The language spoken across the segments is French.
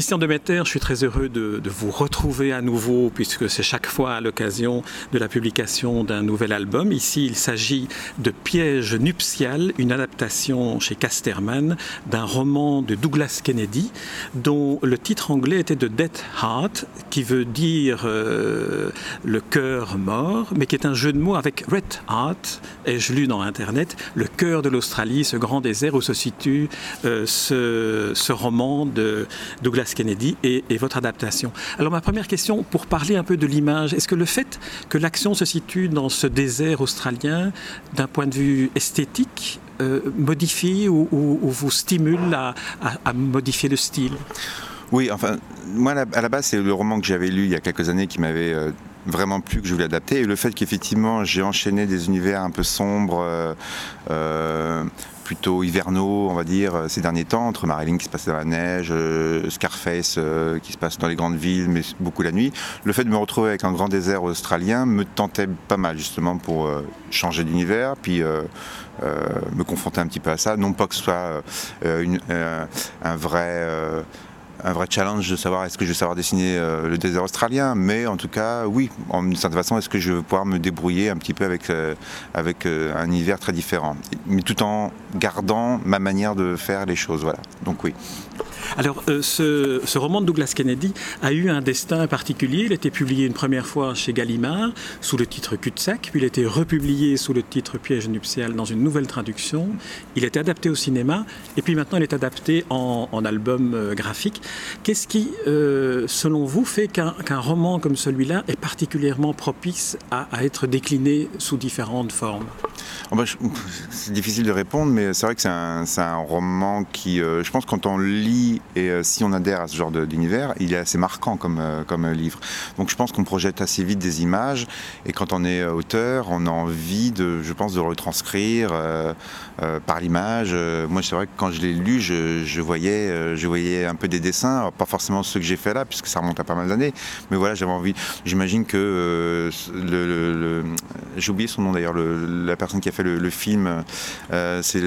Christian Demeter, je suis très heureux de, vous retrouver à nouveau puisque c'est chaque fois à l'occasion de la publication d'un nouvel album. Ici, il s'agit de Piège nuptial, une adaptation chez Casterman d'un roman de Douglas Kennedy dont le titre anglais était de Death Heart, qui veut dire euh, le cœur mort, mais qui est un jeu de mots avec Red Heart, ai-je lu dans Internet, le cœur de l'Australie, ce grand désert où se situe euh, ce, ce roman de Douglas Kennedy et, votre adaptation. Alors ma première question, pour parler un peu de l'image, est-ce que le fait que l'action se situe dans ce désert australien, d'un point de vue esthétique, euh, modifie ou, vous stimule à, modifier le style? Oui, enfin, moi à la base, c'est le roman que j'avais lu il y a quelques années qui m'avait euh, vraiment plu, que je voulais adapter. Et le fait qu'effectivement, j'ai enchaîné des univers un peu sombres, euh, plutôt hivernaux, on va dire, euh, ces derniers temps, entre Marilyn qui se passe dans la neige, euh, Scarface euh, qui se passe dans les grandes villes, mais beaucoup la nuit. Le fait de me retrouver avec un grand désert australien me tentait pas mal, justement, pour changer d'univers, puis me confronter un petit peu à ça. Non pas que ce soit un vrai un vrai challenge de savoir est-ce que je vais savoir dessiner euh, le désert australien, mais en tout cas, oui, en une certaine façon, est-ce que je vais pouvoir me débrouiller un petit peu avec, euh, avec euh, un univers très différent, mais tout en gardant ma manière de faire les choses, voilà. Donc oui. Alors, ce, roman de Douglas Kennedy a eu un destin particulier. Il a été publié une première fois chez Gallimard sous le titre Cul-de-sac, puis il a été republié sous le titre Piège nuptial dans une nouvelle traduction. Il a été adapté au cinéma, et puis maintenant il est adapté en, album euh, graphique. Qu'est-ce qui, euh, selon vous, fait qu'un roman comme celui-là est particulièrement propice à, être décliné sous différentes formes? Oh C'est difficile de répondre, mais c'est vrai que c'est un, un, roman qui, je pense, quand on lit et euh, si on adhère à ce genre d'univers, il est assez marquant comme, euh, comme livre. Donc je pense qu'on projette assez vite des images et quand on est euh, auteur, on a envie de, je pense, de retranscrire par l'image. moi, c'est vrai que quand je l'ai lu, je, voyais, je voyais un peu des dessins, pas forcément ceux que j'ai fait là, puisque ça remonte à pas mal d'années, mais voilà, j'avais envie. J'imagine que le, j'ai oublié son nom d'ailleurs, la personne qui a fait le, film, c'est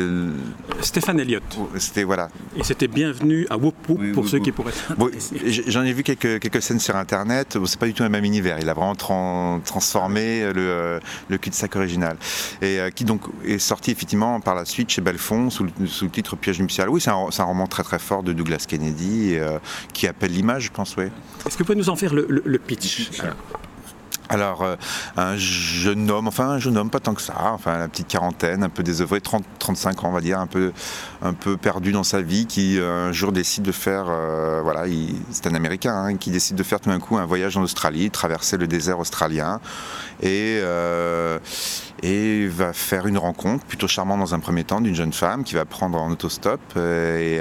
Stéphane Elliott. C'était voilà. Et c'était bienvenu à pour ceux qui pourraient J'en ai vu quelques, quelques scènes sur Internet. c'est pas du tout le même univers. Il a vraiment transformé le, euh, le cul-de-sac original. Et euh, qui donc est sorti effectivement par la suite chez Belfond sous le, sous le titre Piège nuptial. Oui, c'est un, un, roman très très fort de Douglas Kennedy euh, qui appelle l'image, je pense, oui. Est-ce que vous pouvez nous en faire le, pitch, alors, euh, un jeune homme, enfin un jeune homme, pas tant que ça, enfin la petite quarantaine, un peu désœuvré, 30, 35 ans, on va dire, un peu, un peu perdu dans sa vie, qui euh, un jour décide de faire, euh, voilà, c'est un Américain, hein, qui décide de faire tout d'un coup un voyage en Australie, traverser le désert australien, et, et va faire une rencontre plutôt charmante dans un premier temps d'une jeune femme qui va prendre en autostop et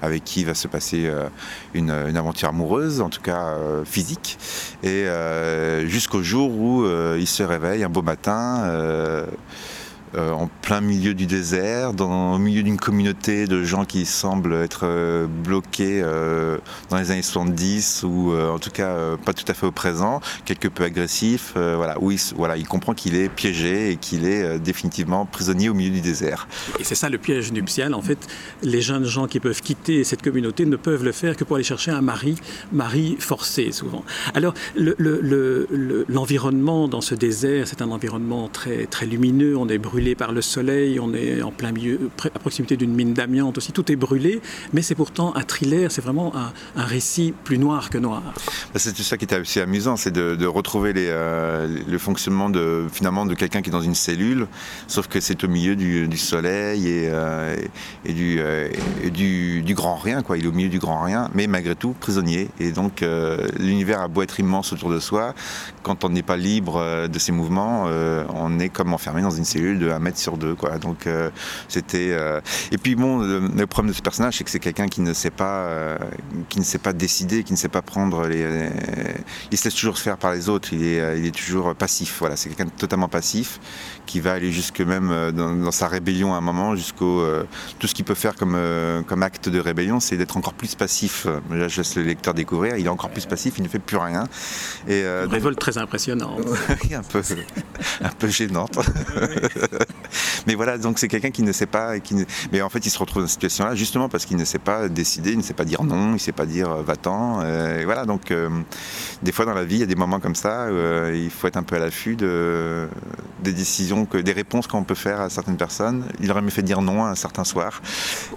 avec qui va se passer une, une, aventure amoureuse, en tout cas physique, et jusqu'au jour où euh, il se réveille un beau matin euh, en plein milieu du désert, au milieu d'une communauté de gens qui semblent être euh, bloqués euh, dans les années 70 ou en tout cas pas tout à fait au présent, quelque peu agressif. voilà, où il, voilà, il comprend qu'il est piégé et qu'il est définitivement prisonnier au milieu du désert. Et c'est ça le piège nuptial. En fait, les jeunes gens qui peuvent quitter cette communauté ne peuvent le faire que pour aller chercher un mari, mari forcé souvent. Alors, l'environnement le, le, dans ce désert, c'est un environnement très, très lumineux. On est brûlé par le soleil, on est en plein milieu, à proximité d'une mine d'amiante aussi, tout est brûlé, mais c'est pourtant un thriller, c'est vraiment un, récit plus noir que noir. Bah, c'est tout ça qui était aussi amusant, c'est de, retrouver euh, le fonctionnement de, finalement de quelqu'un qui est dans une cellule, sauf que c'est au milieu du, soleil et, euh, euh, du, grand rien, il est au milieu du grand rien, mais malgré tout prisonnier. Et donc l'univers a beau être immense autour de soi, quand on n'est pas libre de ses mouvements, on est comme enfermé dans une cellule de un mètre sur deux. Quoi. Donc euh, c'était. Euh, et puis bon, le, problème de ce personnage, c'est que c'est quelqu'un qui ne sait pas, euh, qui ne sait pas décider, qui ne sait pas prendre les. Il se laisse toujours faire par les autres. Il est, il est toujours passif. Voilà, c'est quelqu'un de totalement passif qui va aller jusque même dans, sa rébellion à un moment, jusqu'au tout ce qu'il peut faire comme comme acte de rébellion, c'est d'être encore plus passif. Là, je laisse le lecteur découvrir. Il est encore plus passif. Il ne fait plus rien. Et Une révolte très impressionnante. un peu, un peu gênante. mais voilà, donc c'est quelqu'un qui ne sait pas, qui mais en fait il se retrouve dans cette situation-là justement parce qu'il ne sait pas décider, il ne sait pas dire non, il ne sait pas dire va-t'en. voilà, donc des fois dans la vie, il y a des moments comme ça, où, il faut être un peu à l'affût de, des décisions, que, des réponses qu'on peut faire à certaines personnes. Il aurait mieux fait dire non un certain soir.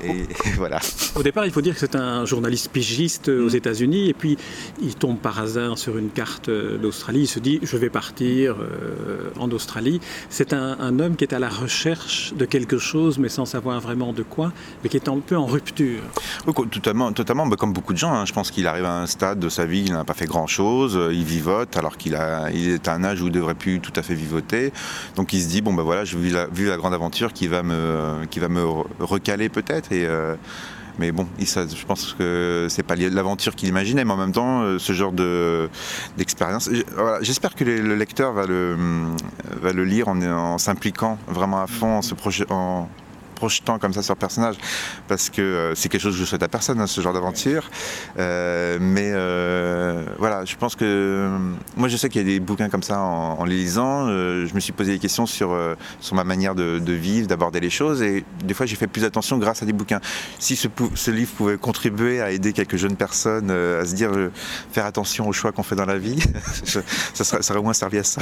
Et, voilà. Au départ, il faut dire que c'est un journaliste pigiste aux mm. États-Unis, et puis il tombe par hasard sur une carte d'Australie. Il se dit je vais partir euh, en Australie. C'est un, homme qui est à la recherche de quelque chose, mais sans savoir vraiment de quoi, mais qui est un peu en rupture. Oui, totalement, totalement comme beaucoup de gens. Hein. Je pense qu'il arrive à un stade de sa vie, il n'a pas fait grand-chose, il vivote alors qu'il est à un âge où il devrait plus tout à fait vivoter. Donc il se dit bon ben voilà, je vis la, la grande aventure qui va me, qui va me recaler peut-être euh, mais bon, je pense que c'est pas l'aventure qu'il imaginait, mais en même temps, euh, ce genre de d'expérience. J'espère que le lecteur va le, va le lire en, s'impliquant vraiment à fond, en se projetant en projetant comme ça sur le personnage, parce que euh, c'est quelque chose que je souhaite à personne, hein, ce genre d'aventure. Euh, mais euh, voilà, je pense que moi je sais qu'il y a des bouquins comme ça en, les lisant. je me suis posé des questions sur, sur ma manière de, vivre, d'aborder les choses, et des fois j'ai fait plus attention grâce à des bouquins. Si ce, livre pouvait contribuer à aider quelques jeunes personnes à se dire faire attention aux choix qu'on fait dans la vie, ça, serait, au moins servi à ça.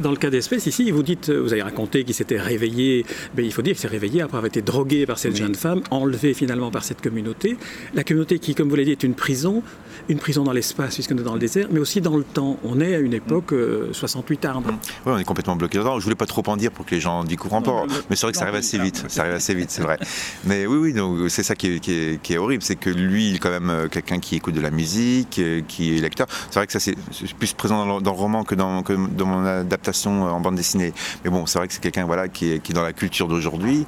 Dans le cas d'espèce, ici, vous dites, vous avez raconté qu'il s'était réveillé, mais il faut dire qu'il s'est réveillé après été drogué par cette jeune femme, enlevé finalement par cette communauté. La communauté qui, comme vous l'avez dit, est une prison, une prison dans l'espace puisqu'on est dans le désert, mais aussi dans le temps. On est à une époque 68 armes. Oui, on est complètement bloqué dedans. Je voulais pas trop en dire pour que les gens découvrent pas, mais c'est vrai que ça arrive assez vite. Ça arrive assez vite, c'est vrai. Mais oui, oui, donc c'est ça qui est, horrible, c'est que lui, il est quand même euh, quelqu'un qui écoute de la musique, euh, qui est lecteur. C'est vrai que ça c'est plus présent dans le, roman que dans, dans, mon adaptation euh, en bande dessinée. Mais bon, c'est vrai que c'est quelqu'un voilà qui est, qui est dans la culture d'aujourd'hui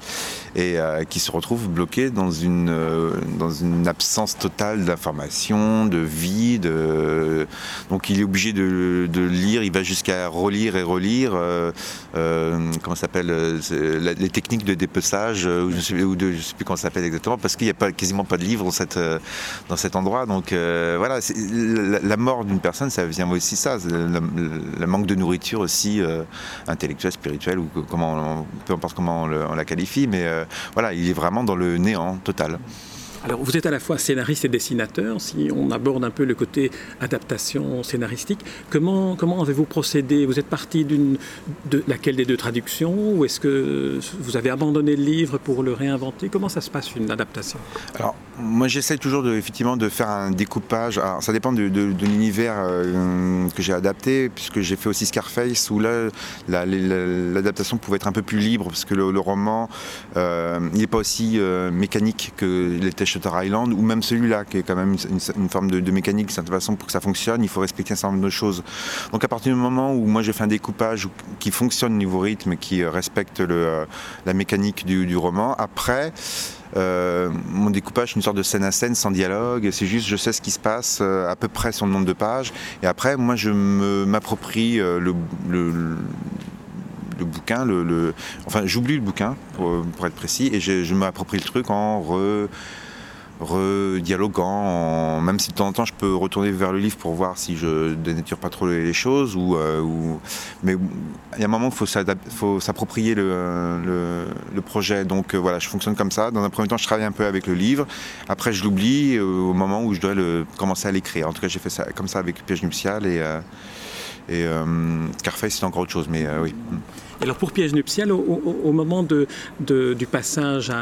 et euh, qui se retrouve bloqué dans une, euh, dans une absence totale d'information, de vie. De... Donc il est obligé de, lire, il va jusqu'à relire et relire, euh, euh comment s'appelle, les techniques de dépeçage, ou je ne sais, plus comment ça s'appelle exactement, parce qu'il n'y a quasiment pas de livre dans, cet endroit. Donc voilà, la, mort d'une personne, ça vient aussi ça, le, manque de nourriture aussi, intellectuelle, spirituelle, ou comment, peu importe comment on, la qualifie, mais voilà, il est vraiment dans le néant total. Alors, vous êtes à la fois scénariste et dessinateur. Si on aborde un peu le côté adaptation scénaristique, comment, comment avez-vous procédé? Vous êtes parti de laquelle des deux traductions Ou est-ce que vous avez abandonné le livre pour le réinventer? Comment ça se passe une adaptation? Alors, moi, j'essaie toujours de, effectivement de faire un découpage. Alors, ça dépend de, l'univers euh, que j'ai adapté, puisque j'ai fait aussi Scarface, où là, l'adaptation pouvait être un peu plus libre, parce que le, roman, euh, n'est pas aussi euh, mécanique que l'était Shutter Island, ou même celui-là, qui est quand même une, forme de, mécanique, de toute façon, pour que ça fonctionne, il faut respecter un certain nombre de choses. Donc à partir du moment où moi j'ai fait un découpage qui fonctionne au niveau rythme, qui euh, respecte euh, la mécanique du, roman, après, euh, mon découpage, une sorte de scène à scène sans dialogue. C'est juste, je sais ce qui se passe à peu près sur le nombre de pages. Et après, moi, je m'approprie le, bouquin. Enfin, j'oublie le bouquin, pour, pour, être précis, et je, je m'approprie le truc en re redialoguant, même si de temps en temps je peux retourner vers le livre pour voir si je dénature pas trop les choses, ou, euh, mais il y a un moment où il faut s'approprier le, projet. Donc euh, voilà, je fonctionne comme ça. Dans un premier temps, je travaille un peu avec le livre. Après, je l'oublie euh, au moment où je dois commencer à l'écrire. En tout cas, j'ai fait ça comme ça avec Piège nuptial et, et Carface, c'est encore autre chose, mais oui. Alors pour Piège nuptial, au, moment du passage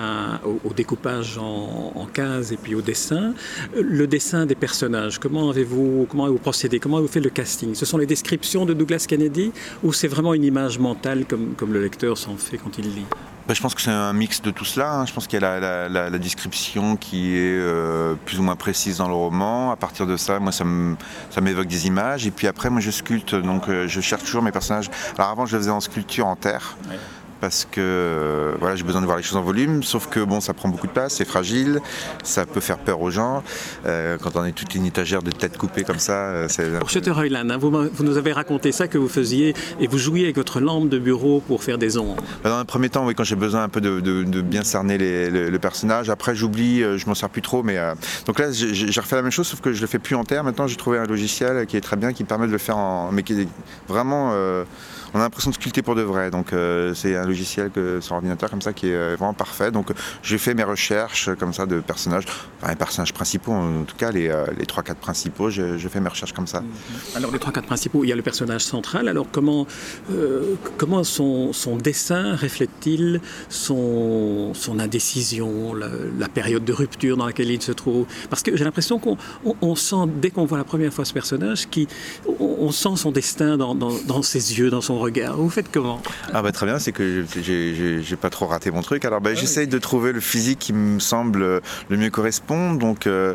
au, découpage en, cases et puis au dessin, le dessin des personnages, comment avez-vous comment avez procédé? Comment avez-vous fait le casting? Ce sont les descriptions de Douglas Kennedy ou c'est vraiment une image mentale comme, comme le lecteur s'en fait quand il lit? Bah, je pense que c'est un mix de tout cela. Hein. Je pense qu'il y a la, description qui est euh, plus ou moins précise dans le roman. À partir de ça, moi, ça m'évoque des images. Et puis après, moi, je sculpte. Donc, euh, je cherche toujours mes personnages. Alors avant, je le faisais en sculpture en terre parce que euh, voilà, j'ai besoin de voir les choses en volume, sauf que bon, ça prend beaucoup de place, c'est fragile, ça peut faire peur aux gens. Euh, quand on est toute une étagère de têtes coupées comme ça, euh, c'est. Pour Shutter Island, hein, vous, nous avez raconté ça que vous faisiez et vous jouiez avec votre lampe de bureau pour faire des ombres. Bah, dans un premier temps, oui, quand j'ai besoin un peu de, bien cerner le, personnage. Après, j'oublie, je m'en sers plus trop, mais donc là, j'ai refait la même chose, sauf que je le fais plus en terre. Maintenant, j'ai trouvé un logiciel qui est très bien, qui me permet de le faire en, mais qui est vraiment on a l'impression de sculpter pour de vrai. Donc c'est un logiciel que ordinateur comme ça qui est vraiment parfait. Donc j'ai fait mes recherches comme ça de personnages, enfin les personnages principaux en tout cas, les, les 3-4 principaux, j'ai fait mes recherches comme ça. Mhm. Alors les 3-4 principaux, il y a le personnage central, alors comment, comment son, son dessin reflète-t-il son, son indécision, la, période de rupture dans laquelle il se trouve? Parce que j'ai l'impression qu'on sent, dès qu'on voit la première fois ce personnage, qui, on, sent son destin dans, dans, ses yeux, dans son regard. Vous faites comment? Ah bah très bien, c'est que j'ai pas trop raté mon truc. Alors bah, ah j'essaye de trouver le physique qui me semble le mieux correspondre. Donc euh,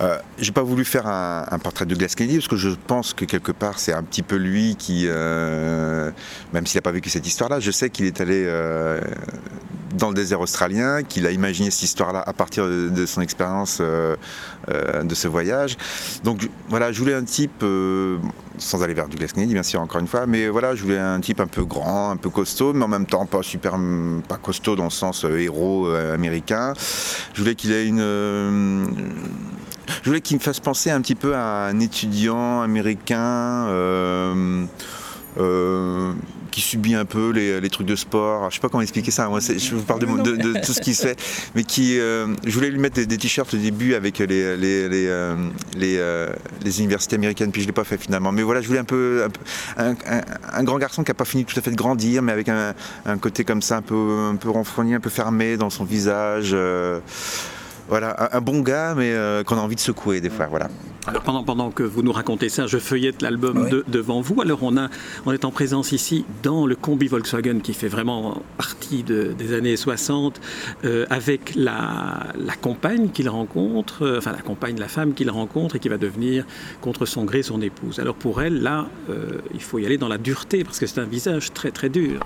euh, j'ai pas voulu faire un, portrait de Glass Kennedy parce que je pense que quelque part c'est un petit peu lui qui, euh, même s'il n'a pas vécu cette histoire-là, je sais qu'il est allé euh, dans le désert australien, qu'il a imaginé cette histoire-là à partir de, son expérience de ce voyage. Donc voilà, je voulais un type, sans aller vers Douglas Kennedy bien sûr encore une fois, mais voilà, je voulais un type un peu grand, un peu costaud, mais en même temps pas super, pas costaud dans le sens héros américain. Je voulais qu'il ait une je voulais qu'il me fasse penser un petit peu à un étudiant américain. Euh, euh, qui subit un peu les, trucs de sport. Je sais pas comment expliquer ça. Moi, je vous parle de, tout ce qui se fait, mais qui, euh, je voulais lui mettre des, t-shirts au début avec les les, les, universités américaines, puis je l'ai pas fait finalement. Mais voilà, je voulais un peu un, grand garçon qui a pas fini tout à fait de grandir, mais avec un, côté comme ça, un peu un peu renfrogné, un peu fermé dans son visage. Voilà, un, bon gars, mais euh, qu'on a envie de secouer des fois. Voilà. Alors pendant, pendant que vous nous racontez ça, je feuillette l'album devant vous. Alors on, a, on est en présence ici dans le combi Volkswagen qui fait vraiment partie des années 60 euh, avec la, la compagne qu'il rencontre, euh, enfin la compagne, la femme qu'il rencontre et qui va devenir contre son gré son épouse. Alors pour elle, là, il faut y aller dans la dureté parce que c'est un visage très très dur.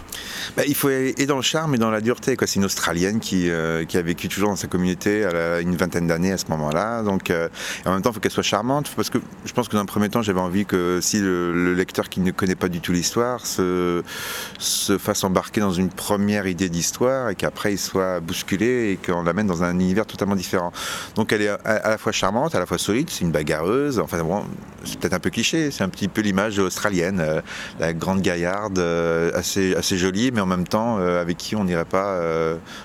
Bah, il faut y aller et dans le charme et dans la dureté. C'est une Australienne qui, qui a vécu toujours dans sa communauté. La, une vingtaine d'années à ce moment-là. Donc, euh, en même temps, il faut qu'elle soit charmante, parce que je pense que dans un premier temps, j'avais envie que si le, lecteur qui ne connaît pas du tout l'histoire se, se fasse embarquer dans une première idée d'histoire et qu'après il soit bousculé et qu'on l'amène dans un univers totalement différent. Donc, elle est à, la fois charmante, à la fois solide, c'est une bagarreuse. Enfin, bon, c'est peut-être un peu cliché, c'est un petit peu l'image australienne, euh, la grande gaillarde, euh, assez, assez jolie, mais en même temps avec qui on n'irait pas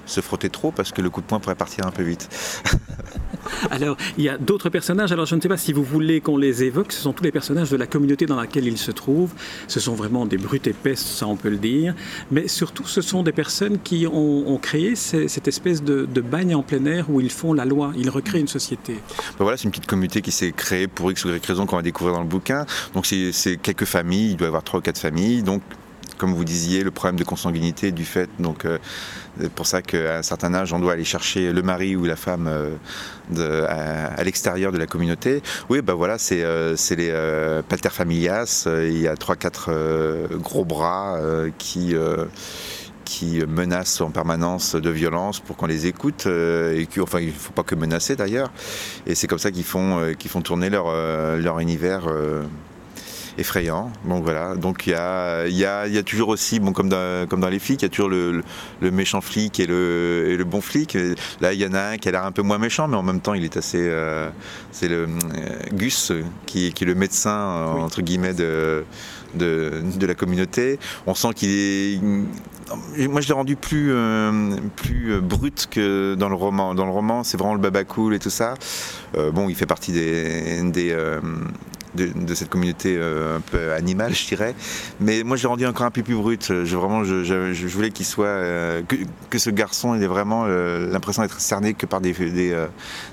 se frotter trop parce que le coup de poing pourrait partir un peu vite. Alors, il y a d'autres personnages. Alors, je ne sais pas si vous voulez qu'on les évoque. Ce sont tous les personnages de la communauté dans laquelle ils se trouvent. Ce sont vraiment des brutes épaisses, ça on peut le dire. Mais surtout, ce sont des personnes qui ont, créé cette espèce de, bagne en plein air où ils font la loi. Ils recréent une société. Ben voilà, c'est une petite communauté qui s'est créée pour X ou Y raison qu'on va découvrir dans le bouquin. Donc, c'est quelques familles. Il doit y avoir trois ou quatre familles. Donc, comme vous disiez, le problème de consanguinité du fait. Donc, euh, c'est pour ça qu'à un certain âge, on doit aller chercher le mari ou la femme euh, à, l'extérieur de la communauté. Oui, ben voilà, c'est euh, les palter familias. Il y a trois, quatre gros bras qui menacent en permanence de violence pour qu'on les écoute et enfin il ne faut pas que menacer d'ailleurs et c'est comme ça qu'ils font, qu'ils font tourner leur univers effrayant. Donc voilà, donc il y a, y, a, y a, toujours aussi, bon, comme, dans, comme dans les flics, il y a toujours le, le, méchant flic et le, et le, bon flic. Là, il y en a un qui a l'air un peu moins méchant, mais en même temps, il est assez. Euh, c'est le euh, Gus, qui, qui, est le médecin, entre guillemets, de, de, de, la communauté. On sent qu'il est. Moi, je l'ai rendu plus, euh, plus brut que dans le roman. Dans le roman, c'est vraiment le baba cool et tout ça. bon, il fait partie des, des, de, cette communauté euh, un peu animale, je dirais. Mais moi, j'ai rendu encore un peu plus brut. Je, vraiment, je, voulais qu'il soit. Euh, que, ce garçon ait vraiment euh, l'impression d'être cerné que par des.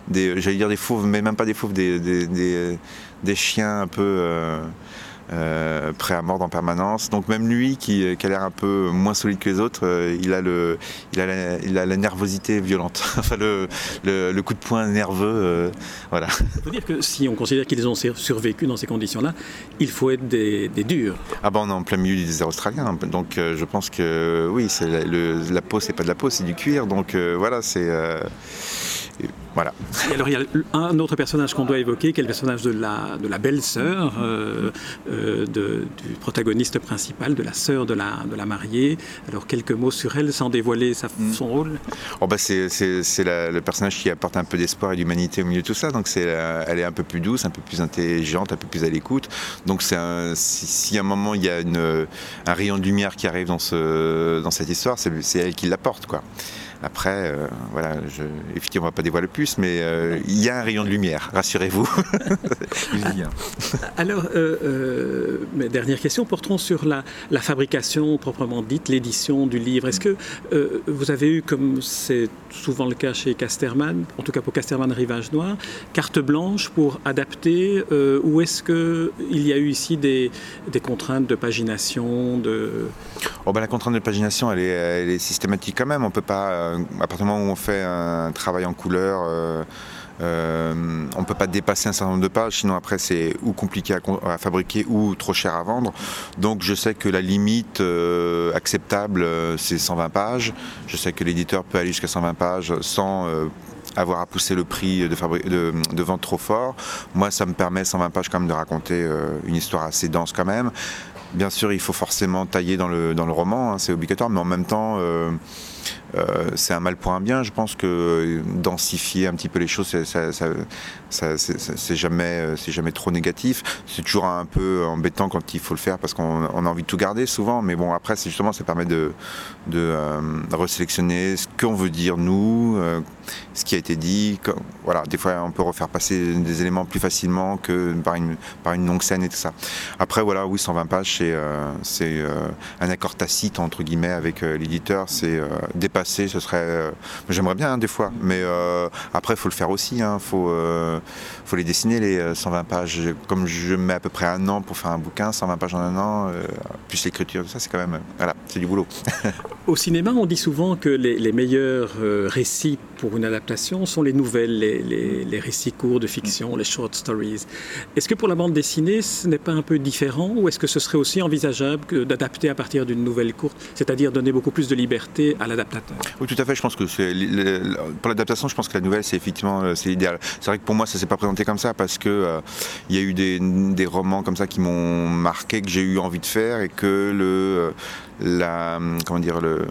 des, J'allais dire des fauves, mais même pas des fauves, des, des, des chiens un peu euh, prêt à mordre en permanence. Donc même lui, qui, a l'air un peu moins solide que les autres, euh, il, a le, il, a la, il a la nervosité violente, enfin le, le, coup de poing nerveux. Euh, voilà. Il faut dire que si on considère qu'ils ont survécu dans ces conditions-là, il faut être des, durs. Ah ben on est en plein milieu du désert australien, donc je pense que oui, c'est la, la peau, c'est pas de la peau, c'est du cuir. Donc voilà, c'est Voilà. Et alors il y a un autre personnage qu'on doit évoquer, qui est le personnage de la, de la belle-sœur euh, euh, du protagoniste principal, de la sœur de la, de la mariée. Alors quelques mots sur elle, sans dévoiler sa, mm. son rôle oh bah C'est le personnage qui apporte un peu d'espoir et d'humanité au milieu de tout ça. Donc c'est elle est un peu plus douce, un peu plus intelligente, un peu plus à l'écoute. Donc si, à un moment il y a une, un rayon de lumière qui arrive dans, ce, dans cette histoire, c'est elle qui l'apporte. quoi. Après, euh, voilà, je, effectivement, on ne va pas dévoiler plus, mais euh, il y a un rayon de lumière, rassurez-vous. Alors, euh, mes dernières questions porteront sur la, fabrication proprement dite, l'édition du livre. Est-ce que vous avez eu, comme c'est souvent le cas chez Casterman, en tout cas pour Casterman Rivage Noir, carte blanche pour adapter, ou est-ce qu'il y a eu ici des, contraintes de pagination de... Oh ben, la contrainte de pagination, elle est, elle est systématique quand même. On peut pas euh, à partir du moment où on fait un travail en couleur, euh, euh, on ne peut pas dépasser un certain nombre de pages, sinon après c'est ou compliqué à, fabriquer ou trop cher à vendre. Donc je sais que la limite acceptable c'est 120 pages. Je sais que l'éditeur peut aller jusqu'à 120 pages sans avoir à pousser le prix de, vente trop fort. Moi ça me permet 120 pages quand même de raconter une histoire assez dense quand même. Bien sûr il faut forcément tailler dans le, dans le roman, hein, c'est obligatoire, mais en même temps euh, c'est un mal pour un bien. Je pense que densifier un petit peu les choses, c'est jamais, euh, jamais trop négatif. C'est toujours un peu embêtant quand il faut le faire parce qu'on a envie de tout garder souvent. Mais bon, après, justement, ça permet de, de euh, resélectionner ce qu'on veut dire nous, ce qui a été dit. voilà, des fois, on peut refaire passer des éléments plus facilement que par une, par une longue scène et tout ça. Après, voilà, oui, 120 pages, c'est un accord tacite entre guillemets avec l'éditeur. C'est dépasser ce serait. Euh, j'aimerais bien hein, des fois, mais euh, après, il faut le faire aussi. Il hein. faut, euh, faut les dessiner, les 120 pages. Comme je mets à peu près un an pour faire un bouquin, 120 pages en un an, plus l'écriture, ça, c'est quand même. Voilà, c'est du boulot. Au cinéma, on dit souvent que les, meilleurs récits pour une adaptation sont les nouvelles, les, récits courts de fiction, les short stories. Est-ce que pour la bande dessinée, ce n'est pas un peu différent ou est-ce que ce serait aussi envisageable d'adapter à partir d'une nouvelle courte, c'est-à-dire donner beaucoup plus de liberté à oui, tout à fait. Je pense que pour l'adaptation, je pense que la nouvelle, c'est effectivement euh, c'est l'idéal. C'est vrai que pour moi, ça s'est pas présenté comme ça parce que euh, il y a eu des, romans comme ça qui m'ont marqué, que j'ai eu envie de faire et que le euh, la comment dire le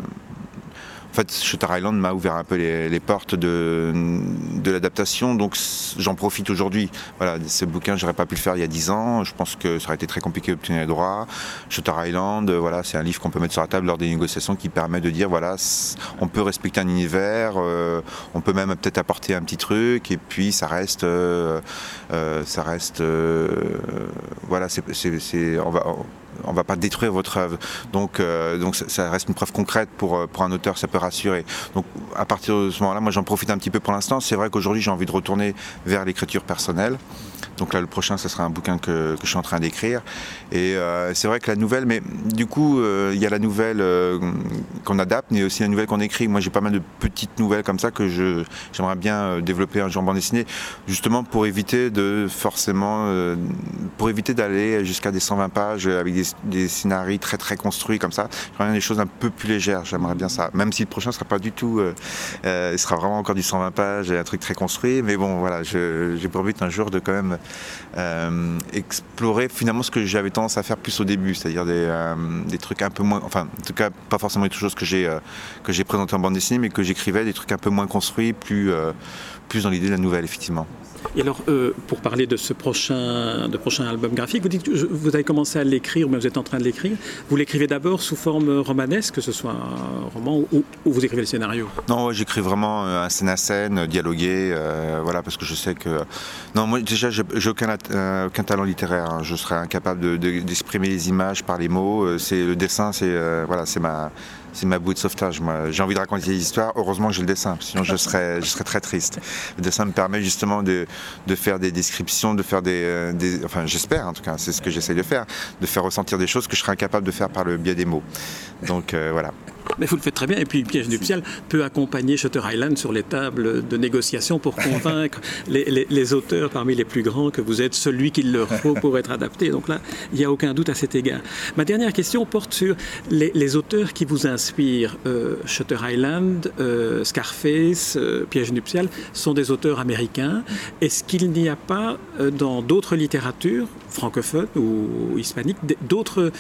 en fait, Shutter Island m'a ouvert un peu les, portes de, de l'adaptation, donc j'en profite aujourd'hui. Voilà, ce bouquin, j'aurais pas pu le faire il y a 10 ans. Je pense que ça aurait été très compliqué d'obtenir les droits. Shutter Island, voilà, c'est un livre qu'on peut mettre sur la table lors des négociations qui permet de dire, voilà, on peut respecter un univers, euh, on peut même peut-être apporter un petit truc, et puis ça reste, euh, euh, ça reste, voilà, c'est, on va va pas détruire votre œuvre. Donc, euh, donc ça, reste une preuve concrète pour, euh, pour un auteur, ça peut rassurer. Donc à partir de ce moment-là, moi j'en profite un petit peu pour l'instant. C'est vrai qu'aujourd'hui j'ai envie de retourner vers l'écriture personnelle. Donc là, le prochain, ce sera un bouquin que, je suis en train d'écrire. Et euh, c'est vrai que la nouvelle, mais du coup, il y a la nouvelle qu'on adapte, mais aussi la nouvelle qu'on écrit. Moi, j'ai pas mal de petites nouvelles comme ça que j'aimerais bien développer un jour en bande dessinée, justement pour éviter de forcément, pour éviter d'aller jusqu'à des 120 pages avec des des, scénarios très très construits comme ça. J'aimerais des choses un peu plus légères, j'aimerais bien ça. Même si le prochain sera pas du tout, euh, euh, il sera vraiment encore du 120 pages et un truc très construit. Mais bon, voilà, j'ai pour but un jour de quand même euh, explorer finalement ce que j'avais tendance à faire plus au début, c'est-à-dire des, trucs un peu moins, enfin en tout cas pas forcément des choses que j'ai que j'ai présentées en bande dessinée, mais que j'écrivais des trucs un peu moins construits, plus, plus dans l'idée de la nouvelle effectivement. Et alors, euh, pour parler de ce prochain, album graphique, vous dites que vous avez commencé à l'écrire, mais vous êtes en train de l'écrire. Vous l'écrivez d'abord sous forme romanesque, que ce soit un roman, ou, vous écrivez le scénario? Non, j'écris vraiment euh, un scène à scène, dialogué, euh, voilà, parce que je sais que. Non, moi déjà, j'ai aucun, aucun talent littéraire. Hein. Je serais incapable d'exprimer les images par les mots. C'est le dessin, c'est voilà, c'est ma c'est ma bouée de sauvetage. Moi, j'ai envie de raconter des histoires. Heureusement que j'ai le dessin, sinon je serais, je serais très triste. Le dessin me permet justement de, de faire des descriptions, de faire des, euh, des enfin, j'espère en tout cas, c'est ce que j'essaie de faire, de faire ressentir des choses que je serais incapable de faire par le biais des mots. Donc euh, voilà. Mais vous le faites très bien. Et puis Piège nuptial peut accompagner Shutter Island sur les tables de négociation pour convaincre les, auteurs parmi les plus grands que vous êtes celui qu'il leur faut pour être adapté. Donc là, il n'y a aucun doute à cet égard. Ma dernière question porte sur les, auteurs qui vous inspirent. Euh, Shutter Island, euh, Scarface, euh, Piège nuptial sont des auteurs américains. Est-ce qu'il n'y a pas dans d'autres littératures francophones ou hispaniques d'autres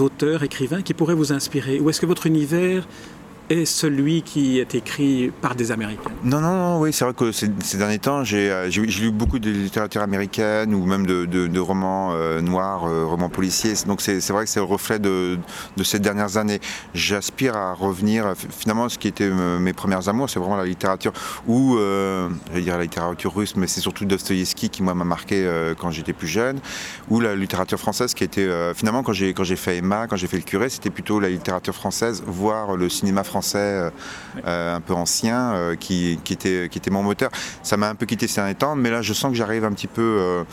auteurs, écrivains qui pourraient vous inspirer Ou est-ce que votre univers est celui qui est écrit par des Américains. Non, non, non, oui, c'est vrai que ces, derniers temps, euh, j'ai lu beaucoup de littérature américaine ou même de, romans euh, noirs, euh, romans policiers. Donc c'est vrai que c'est le reflet de, ces dernières années. J'aspire à revenir, finalement, ce qui était mes premières amours, c'est vraiment la littérature, ou, j'allais dire la littérature russe, mais c'est surtout Dostoïevski qui, moi, m'a marqué quand j'étais plus jeune, ou la littérature française qui était, finalement, quand j'ai fait Emma, quand j'ai fait le curé, c'était plutôt la littérature française, voire le cinéma français français euh, euh, un peu ancien euh, qui, était, qui était mon moteur. Ça m'a un peu quitté ces derniers temps, mais là je sens que j'arrive un petit peu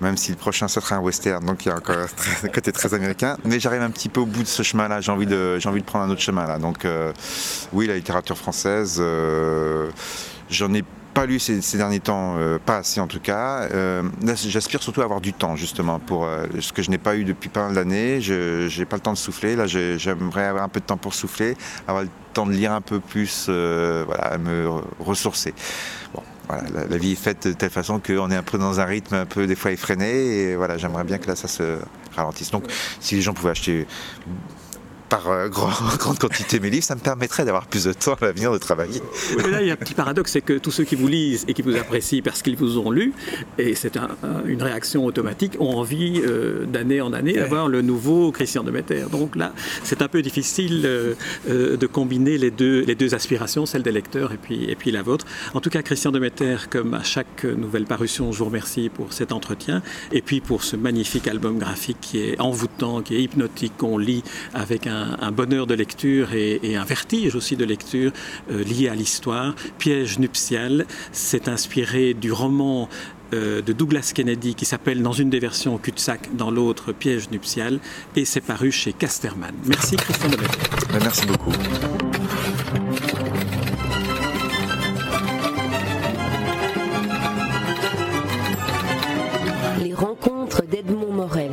même si le prochain sera un western, donc il y a encore un côté très américain. Mais j'arrive un petit peu au bout de ce chemin-là, j'ai envie, de, j'ai envie de prendre un autre chemin là. Donc oui, la littérature française, j'en ai pas lu ces, derniers temps, euh, pas assez en tout cas. Euh, j'aspire surtout à avoir du temps justement pour euh, ce que je n'ai pas eu depuis pas mal d'années. Je n'ai pas le temps de souffler. Là, j'aimerais avoir un peu de temps pour souffler, avoir le temps de lire un peu plus, voilà, me ressourcer. Bon, voilà, la, vie est faite de telle façon qu'on est un peu dans un rythme un peu des fois effréné. Et voilà, j'aimerais bien que là, ça se ralentisse. Donc, si les gens pouvaient acheter par euh, grande quantité mes livres, ça me permettrait d'avoir plus de temps à l'avenir de travailler. mais là, il y a un petit paradoxe, c'est que tous ceux qui vous lisent et qui vous apprécient parce qu'ils vous ont lu, et c'est une réaction automatique, ont envie euh, d'année en année d'avoir le nouveau Christian de Metter. Donc là, c'est un peu difficile euh, de combiner les deux, les deux aspirations, celle des lecteurs et puis, et puis la vôtre. En tout cas, Christian de Metter, comme à chaque nouvelle parution, je vous remercie pour cet entretien et puis pour ce magnifique album graphique qui est envoûtant, qui est hypnotique, qu'on lit avec un un, bonheur de lecture et, un vertige aussi de lecture euh, lié à l'histoire. Piège nuptial, s'est inspiré du roman euh, de Douglas Kennedy qui s'appelle dans une des versions cul-de-sac, dans l'autre Piège nuptial, et c'est paru chez Casterman. Merci Christian ben, Merci beaucoup. Les rencontres d'Edmond Morel.